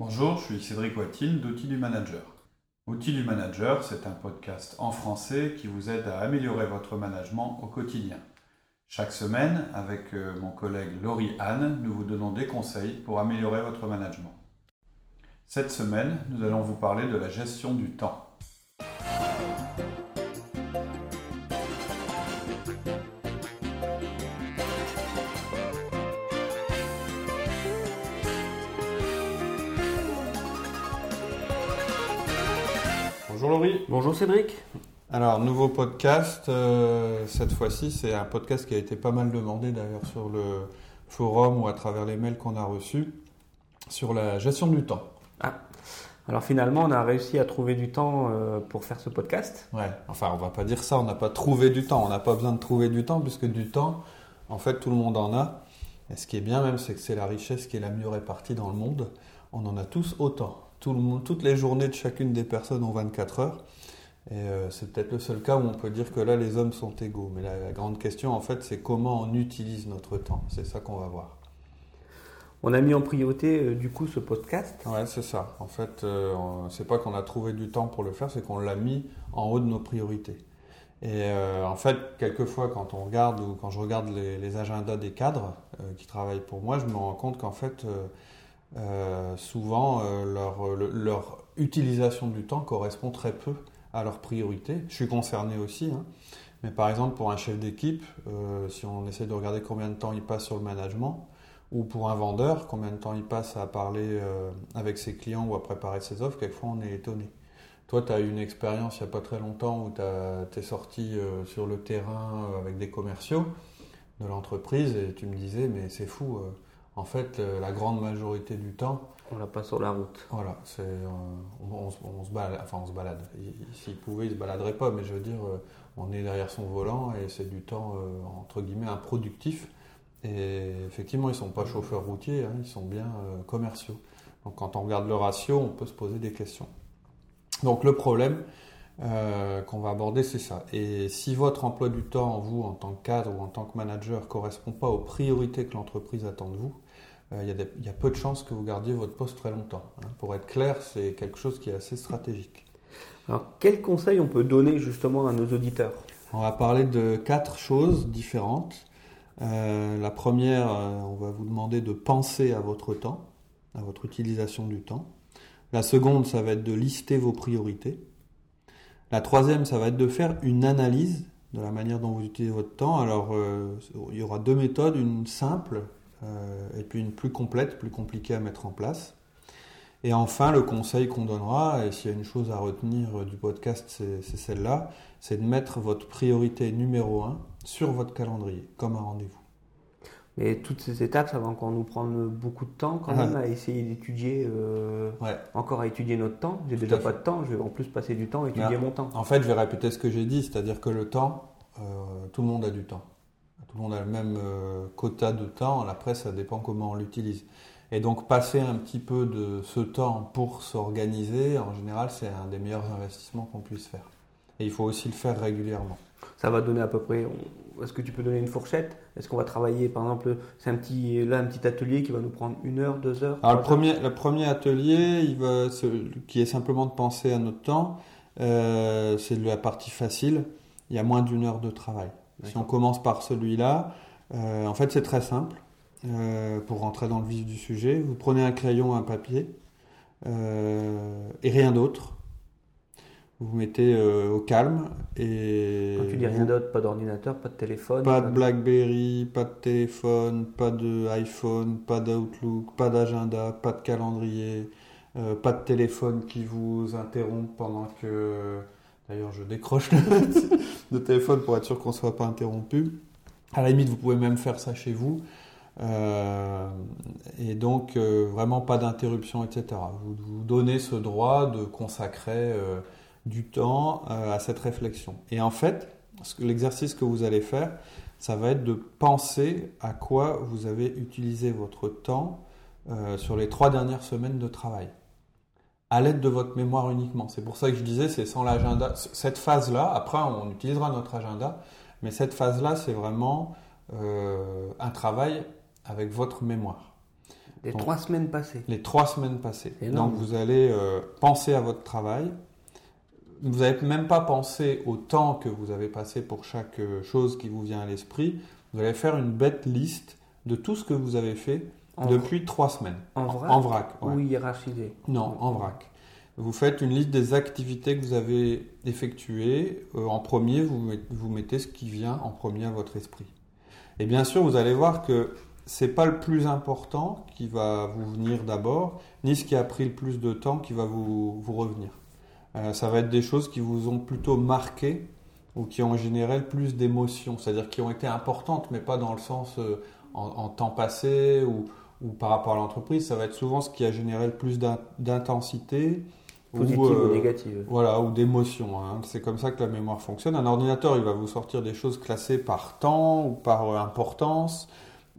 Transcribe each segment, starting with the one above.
Bonjour, je suis Cédric Watine d'Outils du Manager. Outils du Manager, c'est un podcast en français qui vous aide à améliorer votre management au quotidien. Chaque semaine, avec euh, mon collègue Laurie Anne, nous vous donnons des conseils pour améliorer votre management. Cette semaine, nous allons vous parler de la gestion du temps. Bonjour Cédric. Alors, nouveau podcast. euh, cette fois-ci, c'est un podcast qui a été pas mal demandé d'ailleurs sur le forum ou à travers les mails qu'on a reçus sur la gestion du temps. Alors finalement, on a réussi à trouver du temps euh, pour faire ce podcast. Ouais, enfin, on va pas dire ça, on n'a pas trouvé du temps. On n'a pas besoin de trouver du temps puisque du temps, en fait, tout le monde en a. Et ce qui est bien même, c'est que c'est la richesse qui est la mieux répartie dans le monde. On en a tous autant. Tout le monde, toutes les journées de chacune des personnes ont 24 heures. Et euh, c'est peut-être le seul cas où on peut dire que là, les hommes sont égaux. Mais la, la grande question, en fait, c'est comment on utilise notre temps. C'est ça qu'on va voir. On a mis en priorité euh, du coup ce podcast. Ouais, c'est ça. En fait, euh, c'est pas qu'on a trouvé du temps pour le faire, c'est qu'on l'a mis en haut de nos priorités. Et euh, en fait, quelquefois, quand on regarde ou quand je regarde les, les agendas des cadres qui travaillent pour moi, je me rends compte qu'en fait, euh, euh, souvent, euh, leur, le- leur utilisation du temps correspond très peu à leurs priorités. Je suis concerné aussi, hein. mais par exemple, pour un chef d'équipe, euh, si on essaie de regarder combien de temps il passe sur le management, ou pour un vendeur, combien de temps il passe à parler euh, avec ses clients ou à préparer ses offres, quelquefois on est étonné. Toi, tu as eu une expérience il n'y a pas très longtemps où tu es sorti euh, sur le terrain euh, avec des commerciaux de l'entreprise et tu me disais, mais c'est fou, euh, en fait, euh, la grande majorité du temps, On l'a pas sur la route. voilà, c'est, euh, on, on se- on se balade, enfin on se balade. Il- S'il pouvait, il se baladerait pas, mais je veux dire, euh, on est derrière son volant et c'est du temps euh, entre guillemets improductif. Et effectivement, ils sont pas chauffeurs routiers, hein, ils sont bien euh, commerciaux. Donc quand on regarde le ratio, on peut se poser des questions. Donc le problème qu'on va aborder, c'est ça. Et si votre emploi du temps, vous, en tant que cadre ou en tant que manager, correspond pas aux priorités que l'entreprise attend de vous, il y, a des- il y a peu de chances que vous gardiez votre poste très longtemps. hein. Pour être clair, c'est quelque chose qui est assez stratégique. Alors quels conseils on peut donner justement à nos auditeurs? On va parler de quatre choses différentes. Euh, la première, euh, on va vous demander de penser à votre temps, à votre utilisation du temps. La seconde, ça va être de lister vos priorités. La troisième, ça va être de faire une analyse de la manière dont vous utilisez votre temps. Alors, euh, il y aura deux méthodes, une simple euh, et puis une plus complète, plus compliquée à mettre en place. Et enfin, le conseil qu'on donnera, et s'il y a une chose à retenir euh, du podcast, c'est celle-là, c'est de mettre votre priorité numéro un sur votre calendrier, comme un rendez-vous. Et toutes ces étapes, ça va encore nous prendre beaucoup de temps quand Ah. même à essayer d'étudier, euh, Ouais. encore à étudier notre temps. J'ai déjà pas fait. de temps, je vais en plus passer du temps à étudier Ah. mon temps. En fait, je vais répéter ce que j'ai dit, c'est-à-dire que le temps, euh, tout le monde a du temps. Tout le monde a le même euh, quota de temps, après ça dépend comment on l'utilise. Et donc passer un petit peu de ce temps pour s'organiser, en général, c'est un des meilleurs investissements qu'on puisse faire. Et il faut aussi le faire régulièrement. Ça va donner à peu près. Est-ce que tu peux donner une fourchette? Est-ce qu'on va travailler, par exemple, c'est un petit là un petit atelier qui va nous prendre une heure, deux heures? Alors le premier, le premier atelier, il va, ce- qui est simplement de penser à notre temps, euh, c'est la partie facile. Il y a moins d'une heure de travail. Si on commence par celui-là, euh, en fait c'est très simple. Euh, pour rentrer dans le vif du sujet, vous prenez un crayon, un papier euh, et rien d'autre. Vous vous mettez au calme et Quand tu dis rien d'autre, pas d'ordinateur, pas de téléphone. pas de BlackBerry, pas de téléphone, pas de iPhone, pas d'Outlook, pas d'agenda, pas de calendrier, pas de téléphone qui vous interrompt pendant que. D'ailleurs, je décroche le, téléphone pour être sûr qu'on ne soit pas interrompu. À la limite, vous pouvez même faire ça chez vous. Euh, et donc, euh, vraiment pas d'interruption, etc. Vous vous donnez ce droit de consacrer euh, du temps à cette réflexion. Et en fait, l'exercice que vous allez faire, ça va être de penser à quoi vous avez utilisé votre temps sur les trois dernières semaines de travail. À l'aide de votre mémoire uniquement. C'est pour ça que je disais, c'est sans l'agenda. Cette phase-là, après on utilisera notre agenda, mais cette phase-là, c'est vraiment euh, un travail avec votre mémoire. Les Donc, trois semaines passées. les trois semaines passées. Donc vous allez euh, penser à votre travail. Vous n'avez même pas pensé au temps que vous avez passé pour chaque euh, chose qui vous vient à l'esprit. Vous allez faire une bête liste de tout ce que vous avez fait En, depuis trois semaines. en vrac, En vrac. ouais. ou hiérarchisé Non, en vrac. Vous faites une liste des activités que vous avez effectuées. Euh, en premier, vous, met- vous mettez ce qui vient en premier à votre esprit. Et bien sûr, vous allez voir que c'est pas le plus important qui va vous venir d'abord, ni ce qui a pris le plus de temps qui va vous, vous revenir. Euh, ça va être des choses qui vous ont plutôt marqué ou qui ont généré le plus d'émotions, c'est-à-dire qui ont été importantes, mais pas dans le sens euh, en, en temps passé ou, ou par rapport à l'entreprise. Ça va être souvent ce qui a généré le plus d'in- d'intensité Positive ou, ou, euh, négative. voilà, ou d'émotion. hein. C'est comme ça que la mémoire fonctionne. Un ordinateur, il va vous sortir des choses classées par temps ou par euh, importance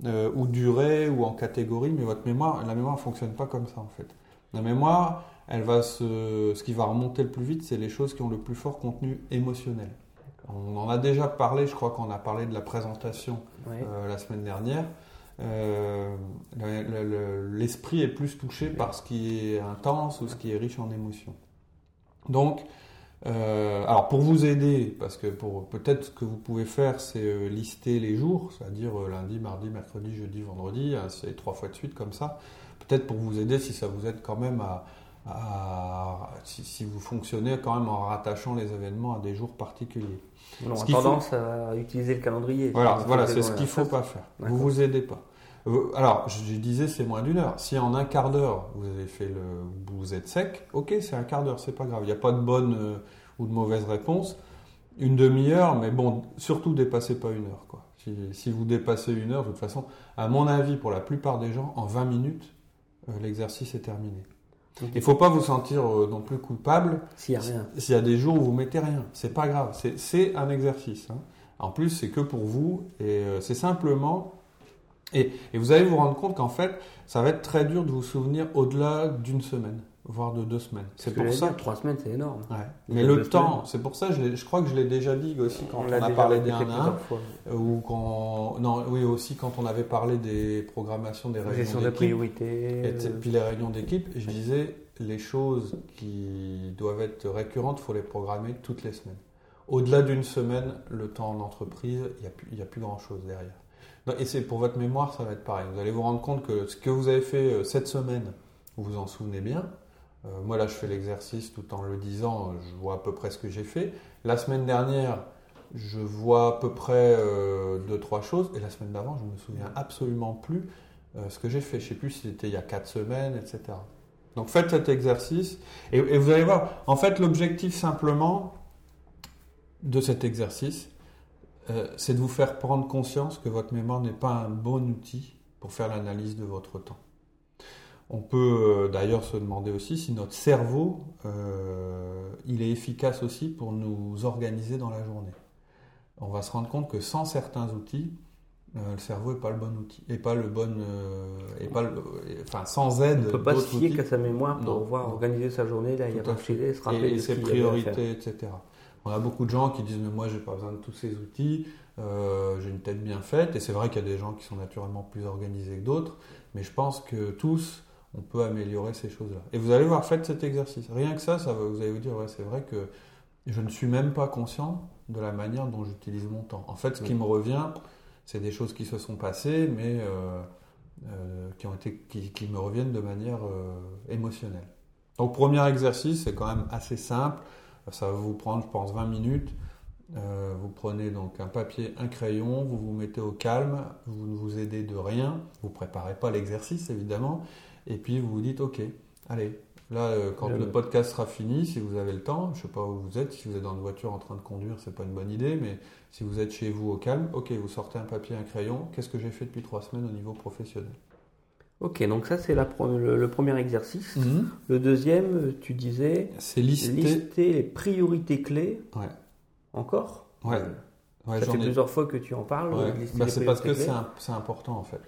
euh, ou durée ou en catégorie, mais votre mémoire, la mémoire ne fonctionne pas comme ça en fait. La mémoire, elle va se, ce qui va remonter le plus vite, c'est les choses qui ont le plus fort contenu émotionnel. On en a déjà parlé, je crois qu'on a parlé de la présentation euh, la semaine dernière. Euh, le- le- le- L'esprit est plus touché par ce qui est intense ou ce qui est riche en émotions. Donc, euh, alors pour vous aider, parce que peut-être ce que vous pouvez faire, c'est euh, lister les jours, c'est-à-dire lundi, mardi, mercredi, jeudi, vendredi, hein, c'est trois fois de suite comme ça. Peut-être pour vous aider, si ça vous aide quand même à, à- si, si vous fonctionnez quand même en rattachant les événements à des jours particuliers. On a faut- tendance à utiliser le calendrier. Voilà, voilà c'est ce qu'il faut face. pas faire. Vous vous aidez pas. Alors, je je disais c'est moins d'une heure. Si en un quart d'heure vous avez fait le, vous êtes sec, ok, c'est un quart d'heure, c'est pas grave. Il n'y a pas de bonne euh, ou de mauvaise réponse. Une demi-heure, mais bon, surtout dépassez pas une heure, quoi. Si, si vous dépassez une heure, de toute façon, à mon avis, pour la plupart des gens, en 20 minutes, euh, l'exercice est terminé. Il faut pas vous sentir euh, non plus coupable S'il n'y a rien. s'il y a des jours où vous mettez rien, c'est pas grave, c'est- un exercice. hein. En plus, c'est que pour vous et euh, c'est simplement. Et, et vous allez vous rendre compte qu'en fait, ça va être très dur de vous souvenir au-delà d'une semaine, voire de deux semaines. C'est pour ça. dire, Trois semaines, c'est énorme. Ouais. Mais le temps, c'est pour ça, je, je crois que je l'ai déjà dit aussi quand on, l'a a parlé des répété 1 à 1, plusieurs fois. euh, ou quand. Non, oui, aussi quand on avait parlé des programmations des réunions d'équipe. priorité. Et euh, puis les réunions d'équipe, je disais, les choses qui doivent être récurrentes, il faut les programmer toutes les semaines. Au-delà d'une semaine, le temps en entreprise, il n'y a, a plus grand-chose derrière. Et c'est pour votre mémoire, ça va être pareil. Vous allez vous rendre compte que ce que vous avez fait euh, cette semaine, vous vous en souvenez bien. Euh, moi, là, je fais l'exercice tout en le disant, je vois à peu près ce que j'ai fait. La semaine dernière, je vois à peu près euh, deux, trois choses. Et la semaine d'avant, je ne me souviens absolument plus euh, ce que j'ai fait. Je ne sais plus si c'était il y a quatre semaines, etc. Donc faites cet exercice et, et vous allez voir, en fait l'objectif simplement de cet exercice, euh, c'est de vous faire prendre conscience que votre mémoire n'est pas un bon outil pour faire l'analyse de votre temps. On peut euh, d'ailleurs se demander aussi si notre cerveau, euh, il est efficace aussi pour nous organiser dans la journée. On va se rendre compte que sans certains outils, euh, le cerveau n'est pas le bon outil, et pas le bon, euh, et pas le, et- enfin sans aide. On ne peut pas se fier qu'à sa mémoire pour Non, pouvoir non. organiser sa journée, la hiérarchiser, se et, rappeler et ce ses priorités, etc. On a beaucoup de gens qui disent mais moi j'ai pas besoin de tous ces outils, euh, j'ai une tête bien faite et c'est vrai qu'il y a des gens qui sont naturellement plus organisés que d'autres, mais je pense que tous on peut améliorer ces choses-là. Et vous allez voir, faites cet exercice. Rien que ça, ça va, vous allez vous dire ouais c'est vrai que je ne suis même pas conscient de la manière dont j'utilise mon temps. En fait, ce qui me revient, c'est des choses qui se sont passées, mais euh, euh, qui, ont été, qui, qui me reviennent de manière euh, émotionnelle. Donc, premier exercice, c'est quand même assez simple. Ça va vous prendre, je pense, 20 minutes. Euh, vous prenez donc un papier, un crayon, vous vous mettez au calme, vous ne vous aidez de rien, vous préparez pas l'exercice évidemment, et puis vous vous dites ok, allez, là euh, quand le podcast sera fini, si vous avez le temps, je sais pas où vous êtes, si vous êtes dans une voiture en train de conduire, c'est pas une bonne idée, mais si vous êtes chez vous au calme, ok, vous sortez un papier, un crayon, qu'est-ce que j'ai fait depuis trois semaines au niveau professionnel? Ok, donc ça c'est le, le premier exercice. Le deuxième, tu disais, C'est lister. lister les priorités clés. Ouais. Encore? Ouais. Ouais, Ça fait ai- plusieurs fois que tu en parles. Ouais. Bah, c'est parce que c'est important en fait.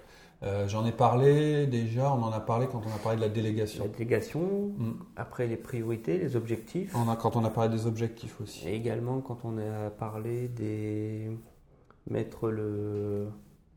Euh, J'en ai parlé déjà, on en a parlé quand on a parlé de la délégation. La délégation, Mm. après les priorités, les objectifs. On a, quand on a parlé des objectifs aussi. Et également quand on a parlé des mettre le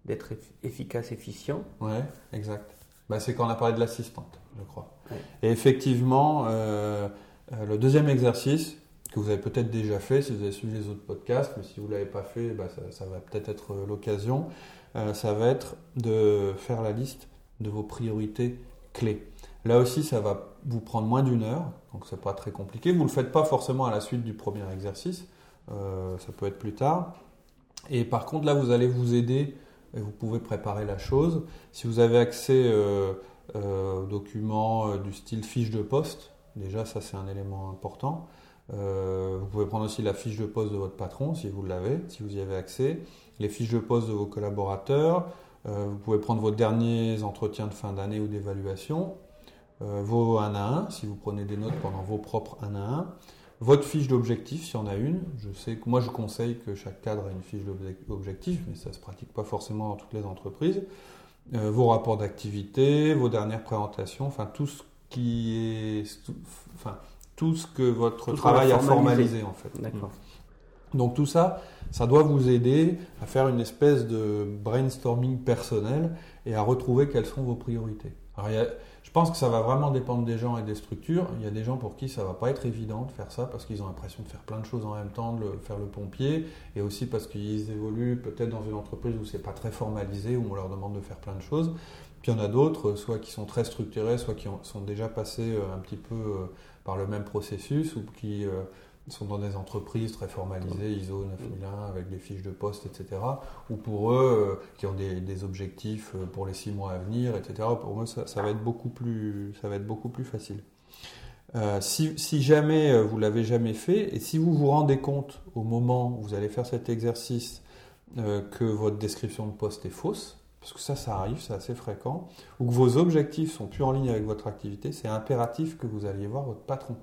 d'être eff- efficace, efficient. Ouais, exact. bah, C'est quand on a parlé de l'assistante, je crois. Ouais. Et effectivement, euh, euh, le deuxième exercice, que vous avez peut-être déjà fait si vous avez suivi les autres podcasts, mais si vous ne l'avez pas fait, bah, ça, ça va peut-être être l'occasion, ça va être de faire la liste de vos priorités clés. Là aussi, ça va vous prendre moins d'une heure, donc c'est pas très compliqué. Vous ne le faites pas forcément à la suite du premier exercice, euh, ça peut être plus tard. Et par contre, là, vous allez vous aider et vous pouvez préparer la chose. Si vous avez accès euh, euh, aux documents euh, du style fiche de poste, déjà, ça c'est un élément important. Euh, vous pouvez prendre aussi la fiche de poste de votre patron si vous l'avez, si vous y avez accès, les fiches de poste de vos collaborateurs. Euh, vous pouvez prendre vos derniers entretiens de fin d'année ou d'évaluation, euh, vos 1 à 1 si vous prenez des notes pendant vos propres 1 à 1, votre fiche d'objectif s'il y en a une. Je sais que moi je conseille que chaque cadre ait une fiche d'objectif, mais ça ne se pratique pas forcément dans toutes les entreprises. Vos rapports d'activité, vos dernières présentations, enfin tout ce qui est, tout ce que votre Tout travail a formalisé. formalisé en fait. D'accord. Donc tout ça, ça doit vous aider à faire une espèce de brainstorming personnel et à retrouver quelles sont vos priorités. Alors, il y a- je pense que ça va vraiment dépendre des gens et des structures. Il y a des gens pour qui ça va pas être évident de faire ça parce qu'ils ont l'impression de faire plein de choses en même temps, de le- faire le pompier, et aussi parce qu'ils évoluent peut-être dans une entreprise où c'est pas très formalisé, où on leur demande de faire plein de choses. Puis il y en a d'autres, soit qui sont très structurés, soit qui ont- sont déjà passés euh, un petit peu euh, par le même processus, ou qui euh, sont dans des entreprises très formalisées, ISO 9001, avec des fiches de poste, etc. Ou pour eux, euh, qui ont des, objectifs euh, pour les six mois à venir, etc. Pour eux, ça, va être beaucoup plus, facile. Si, si jamais vous l'avez jamais fait, et si vous vous rendez compte au moment où vous allez faire cet exercice que votre description de poste est fausse, parce que ça, ça arrive, c'est assez fréquent, ou que vos objectifs sont plus en ligne avec votre activité, c'est impératif que vous alliez voir votre patron,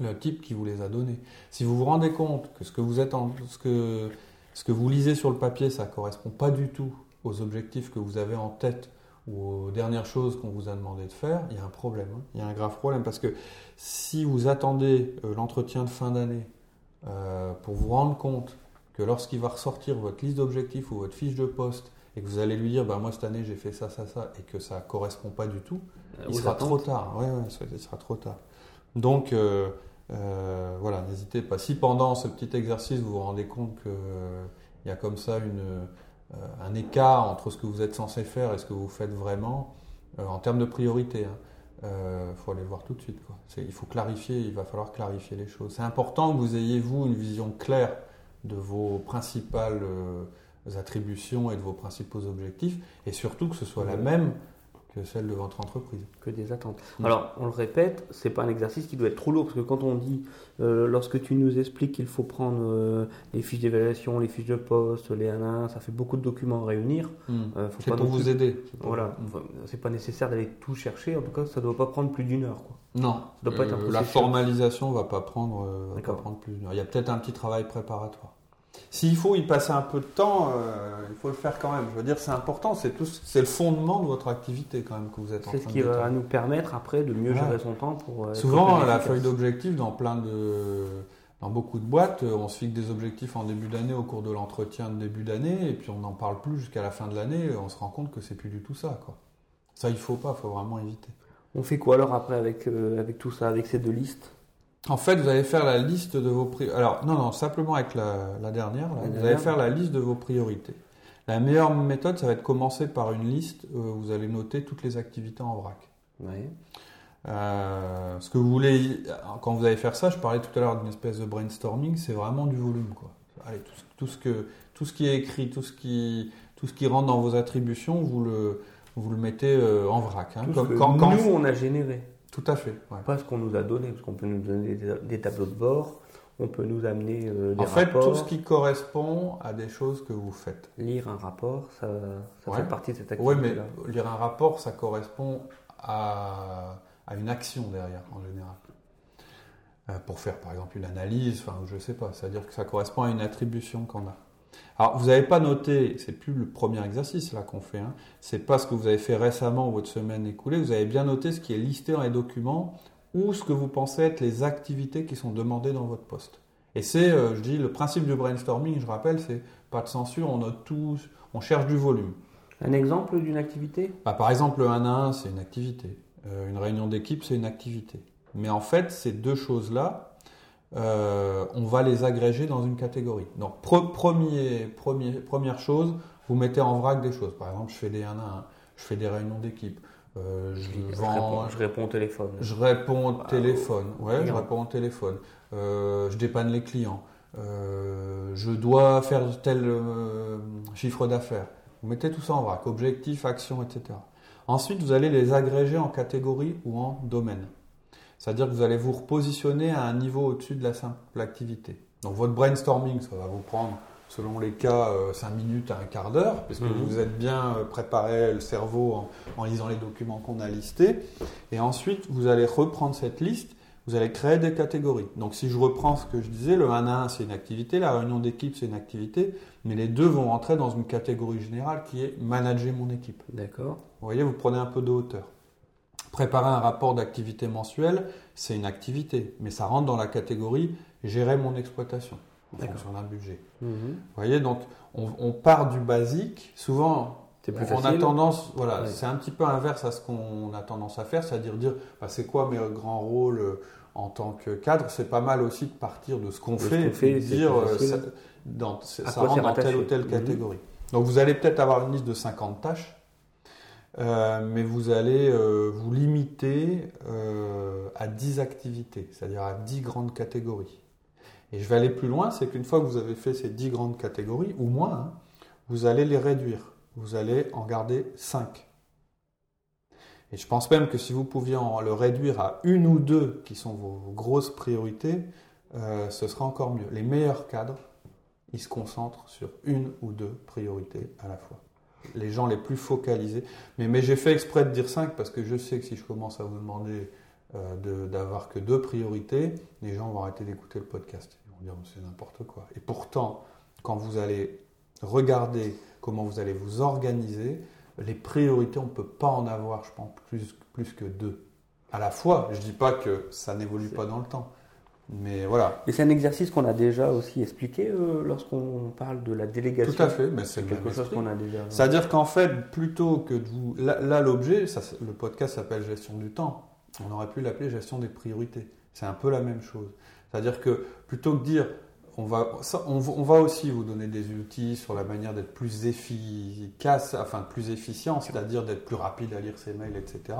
le type qui vous les a donnés. Si vous vous rendez compte que ce que vous êtes ce que, ce que vous lisez sur le papier, ça correspond pas du tout aux objectifs que vous avez en tête ou aux dernières choses qu'on vous a demandé de faire, il y a un problème. hein. Il y a un grave problème parce que si vous attendez euh, l'entretien de fin d'année euh, pour vous rendre compte que lorsqu'il va ressortir votre liste d'objectifs ou votre fiche de poste et que vous allez lui dire, bah, moi cette année j'ai fait ça, ça, ça, et que ça correspond pas du tout, il Aux sera attentes. trop tard. Ouais, ouais, ça- il sera trop tard. Donc, euh, euh, voilà, n'hésitez pas. Si pendant ce petit exercice, vous vous rendez compte qu'il y a comme ça une, euh, un écart entre ce que vous êtes censé faire et ce que vous faites vraiment, euh, en termes de priorité, il faut aller le voir tout de suite. Quoi. Il faut clarifier, il va falloir clarifier les choses. C'est important que vous ayez, vous, une vision claire de vos principales euh, attributions et de vos principaux objectifs, et surtout que ce soit la même que celle de votre entreprise. que des attentes. Alors, on le répète, c'est pas un exercice qui doit être trop lourd parce que quand on dit, euh, lorsque tu nous expliques qu'il faut prendre euh, les fiches d'évaluation, les fiches de poste, les 1 à 1, ça fait beaucoup de documents à réunir. Euh, faut C'est pour vous plus- aider. pour- Voilà. Enfin, c'est pas nécessaire d'aller tout chercher. En tout cas, ça doit pas prendre plus d'une heure. Quoi. Non, doit pas être un la formalisation va pas prendre, va pas prendre plus d'une heure. Il y a peut-être un petit travail préparatoire. S'il faut y passer un peu de temps, euh, il faut le faire quand même. Je veux dire, c'est important, c'est tout, c'est le fondement de votre activité quand même que vous êtes en C'est train ce qui de va nous permettre après de mieux Ouais. gérer son temps pour. euh, Souvent, la feuille d'objectif dans plein de, dans beaucoup de boîtes, euh, on se fixe des objectifs en début d'année au cours de l'entretien de début d'année, et puis on n'en parle plus jusqu'à la fin de l'année. On se rend compte que c'est plus du tout ça, quoi. Ça, il faut pas, il faut vraiment éviter. On fait quoi alors après avec, euh, avec tout ça, avec ces deux listes? En fait, vous allez faire la liste de vos priorités. Alors, non, non, simplement avec la, la dernière, là, La vous dernière. allez faire la liste de vos priorités. La meilleure méthode, ça va être commencer par une liste où vous allez noter toutes les activités en vrac. Ouais. Euh, ce que vous voulez, quand vous allez faire ça, je parlais tout à l'heure d'une espèce de brainstorming, c'est vraiment du volume, quoi. Allez, tout, ce- tout ce que, tout ce qui est écrit, tout ce qui, tout ce qui rentre dans vos attributions, vous le, vous le mettez euh, en vrac. hein. Tout ce Comme- que quand- quand- nous, on a généré. Tout à fait. ouais. Pas ce qu'on nous a donné, parce qu'on peut nous donner des, des tableaux de bord, on peut nous amener euh, des En fait, rapports. tout ce qui correspond à des choses que vous faites. Lire un rapport, ça, ça Ouais. fait partie de cette Oui, mais lire un rapport, ça correspond à, à une action derrière, en général. Euh, pour faire, par exemple, une analyse, enfin, je sais pas, c'est-à-dire que ça correspond à une attribution qu'on a. Alors, vous n'avez pas noté, c'est plus le premier exercice là qu'on fait, hein, c'est pas ce que vous avez fait récemment ou votre semaine écoulée, vous avez bien noté ce qui est listé dans les documents ou ce que vous pensez être les activités qui sont demandées dans votre poste. Et c'est, euh, je dis, le principe du brainstorming, je rappelle, c'est pas de censure, on note tous, on cherche du volume. Un exemple d'une activité? Bah, Par exemple, le 1 à 1, c'est une activité. Euh, une réunion d'équipe, c'est une activité. Mais en fait, ces deux choses-là, euh, on va les agréger dans une catégorie. Donc, premier, premier, première chose, vous mettez en vrac des choses. Par exemple, je fais des 1 à 1, je fais des réunions d'équipe. Euh, je, vends, je, réponds, au téléphone. Je réponds au bah, téléphone. Ouais, je réponds au téléphone. je dépanne les clients. je dois faire tel chiffre d'affaires. Vous mettez tout ça en vrac, objectif, action, etc. Ensuite, vous allez les agréger en catégorie ou en domaine. C'est-à-dire que vous allez vous repositionner à un niveau au-dessus de la simple activité. Donc votre brainstorming, ça va vous prendre, selon les cas, 5 euh, minutes à un quart d'heure, puisque mhm. vous êtes bien euh, préparé le cerveau en, en lisant les documents qu'on a listés. Et ensuite, vous allez reprendre cette liste vous allez créer des catégories. Donc si je reprends ce que je disais, le 1 à 1 c'est une activité, la réunion d'équipe c'est une activité, mais les deux vont rentrer dans une catégorie générale qui est manager mon équipe. D'accord. Vous voyez, vous prenez un peu de hauteur. Préparer un rapport d'activité mensuelle, c'est une activité, mais ça rentre dans la catégorie gérer mon exploitation en fonction d'un budget. Mhm. Vous voyez, donc on, part du basique. Souvent, plus on a tendance, voilà, c'est un petit peu inverse à ce qu'on a tendance à faire, c'est-à-dire dire, bah, c'est quoi mes grands rôles euh, en tant que cadre? C'est pas mal aussi de partir de ce qu'on fait, et de dire, euh, ça, dans, ça rentre dans telle ou telle mhm. catégorie. Donc vous allez peut-être avoir une liste de 50 tâches, euh, mais vous allez vous limiter à 10 activités, c'est-à-dire à 10 grandes catégories. Et je vais aller plus loin, c'est qu'une fois que vous avez fait ces 10 grandes catégories, ou moins, hein, vous allez les réduire vous allez en garder 5. Et je pense même que si vous pouviez en le réduire à une ou deux qui sont vos, grosses priorités, euh, ce sera encore mieux. Les meilleurs cadres, ils se concentrent sur une ou deux priorités à la fois. Les gens les plus focalisés. Mais, mais j'ai fait exprès de dire 5 parce que je sais que si je commence à vous demander euh, d'avoir que deux priorités, les gens vont arrêter d'écouter le podcast. Ils vont dire c'est n'importe quoi. Et pourtant, quand vous allez regarder comment vous allez vous organiser. Les priorités, on ne peut pas en avoir, je pense, plus, plus que deux. À la fois, je ne dis pas que ça n'évolue pas dans le temps. Mais voilà. Et c'est un exercice qu'on a déjà aussi expliqué euh, lorsqu'on parle de la délégation. Tout à fait, mais c'est quelque chose qu'on a déjà. C'est-à-dire qu'en fait, plutôt que de vous. Là, l'objet, le podcast s'appelle gestion du temps. On aurait pu l'appeler gestion des priorités. C'est un peu la même chose. C'est-à-dire que plutôt que de dire on va, on, va aussi vous donner des outils sur la manière d'être plus efficace, enfin plus efficient, c'est-à-dire d'être plus rapide à lire ses mails, etc.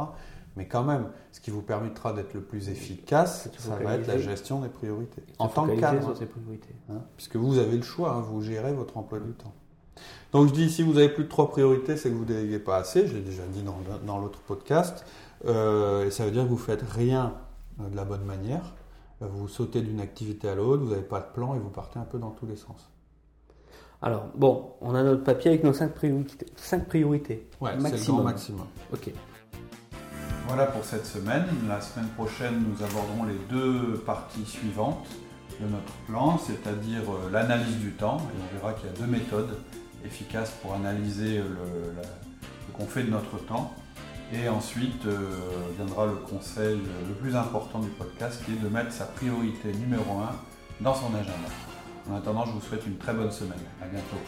Mais quand même, ce qui vous permettra d'être le plus efficace, ça va être la gestion des priorités. En tant que cadre, ces priorités. Hein, puisque vous avez le choix, hein, vous gérez votre emploi du temps. Donc je dis, si vous avez plus de trois priorités, c'est que vous ne déléguez pas assez, je l'ai déjà dit dans, l'autre podcast, euh, et ça veut dire que vous faites rien de la bonne manière. Vous sautez d'une activité à l'autre, vous n'avez pas de plan et vous partez un peu dans tous les sens. Alors, bon, on a notre papier avec nos cinq priorités. Cinq priorités. Ouais, c'est le grand maximum. Ok. Voilà pour cette semaine. La semaine prochaine, nous aborderons les deux parties suivantes de notre plan, c'est-à-dire euh, l'analyse du temps. Et on verra qu'il y a deux méthodes efficaces pour analyser ce qu'on fait de notre temps. Et ensuite euh, viendra le conseil le plus important du podcast qui est de mettre sa priorité numéro 1 dans son agenda. En attendant, je vous souhaite une très bonne semaine. À bientôt.